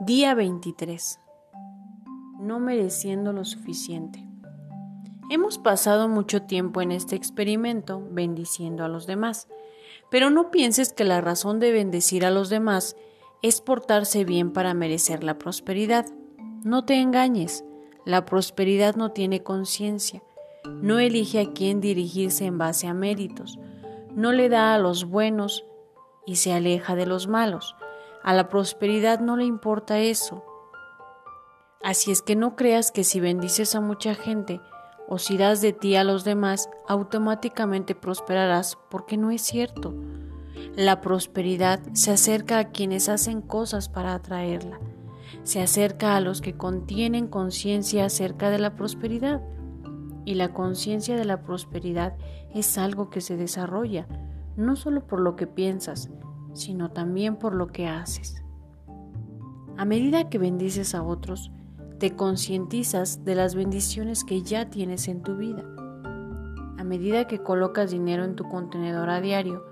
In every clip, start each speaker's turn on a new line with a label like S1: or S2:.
S1: Día 23. No mereciendo lo suficiente. Hemos pasado mucho tiempo en este experimento bendiciendo a los demás, pero no pienses que la razón de bendecir a los demás es portarse bien para merecer la prosperidad. No te engañes, la prosperidad no tiene conciencia, no elige a quién dirigirse en base a méritos, no le da a los buenos y se aleja de los malos a la prosperidad no le importa eso. Así es que no creas que si bendices a mucha gente o si das de ti a los demás, automáticamente prosperarás, porque no es cierto. La prosperidad se acerca a quienes hacen cosas para atraerla. Se acerca a los que contienen conciencia acerca de la prosperidad. Y la conciencia de la prosperidad es algo que se desarrolla, no solo por lo que piensas, sino también por lo que haces. A medida que bendices a otros, te concientizas de las bendiciones que ya tienes en tu vida. A medida que colocas dinero en tu contenedor a diario,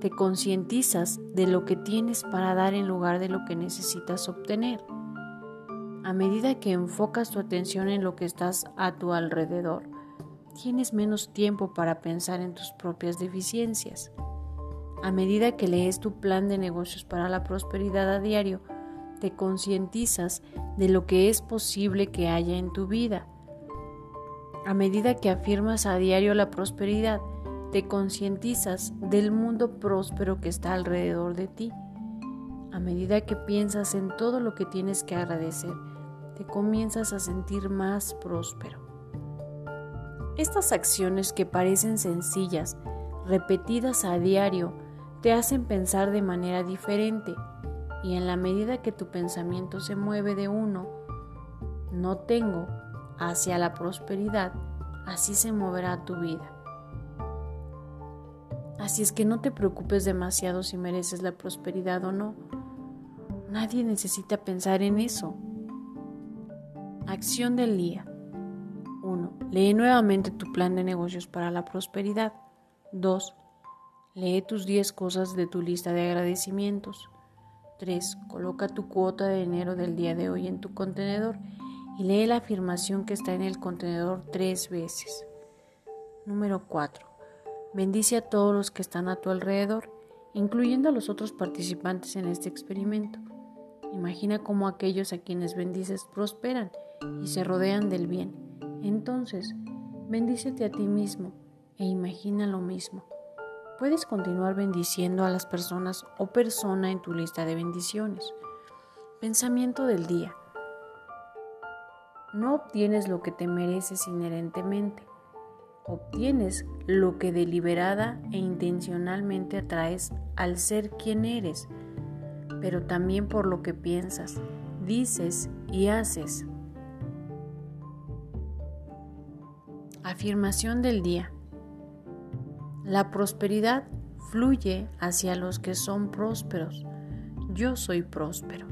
S1: te concientizas de lo que tienes para dar en lugar de lo que necesitas obtener. A medida que enfocas tu atención en lo que estás a tu alrededor, tienes menos tiempo para pensar en tus propias deficiencias. A medida que lees tu plan de negocios para la prosperidad a diario, te concientizas de lo que es posible que haya en tu vida. A medida que afirmas a diario la prosperidad, te concientizas del mundo próspero que está alrededor de ti. A medida que piensas en todo lo que tienes que agradecer, te comienzas a sentir más próspero. Estas acciones que parecen sencillas, repetidas a diario, te hacen pensar de manera diferente y en la medida que tu pensamiento se mueve de uno, no tengo, hacia la prosperidad, así se moverá tu vida. Así es que no te preocupes demasiado si mereces la prosperidad o no. Nadie necesita pensar en eso. Acción del día. 1. Lee nuevamente tu plan de negocios para la prosperidad. 2. Lee tus 10 cosas de tu lista de agradecimientos. 3. Coloca tu cuota de dinero del día de hoy en tu contenedor y lee la afirmación que está en el contenedor tres veces. Número 4. Bendice a todos los que están a tu alrededor, incluyendo a los otros participantes en este experimento. Imagina cómo aquellos a quienes bendices prosperan y se rodean del bien. Entonces, bendícete a ti mismo e imagina lo mismo. Puedes continuar bendiciendo a las personas o persona en tu lista de bendiciones. Pensamiento del día. No obtienes lo que te mereces inherentemente. Obtienes lo que deliberada e intencionalmente atraes al ser quien eres, pero también por lo que piensas, dices y haces. Afirmación del día. La prosperidad fluye hacia los que son prósperos. Yo soy próspero.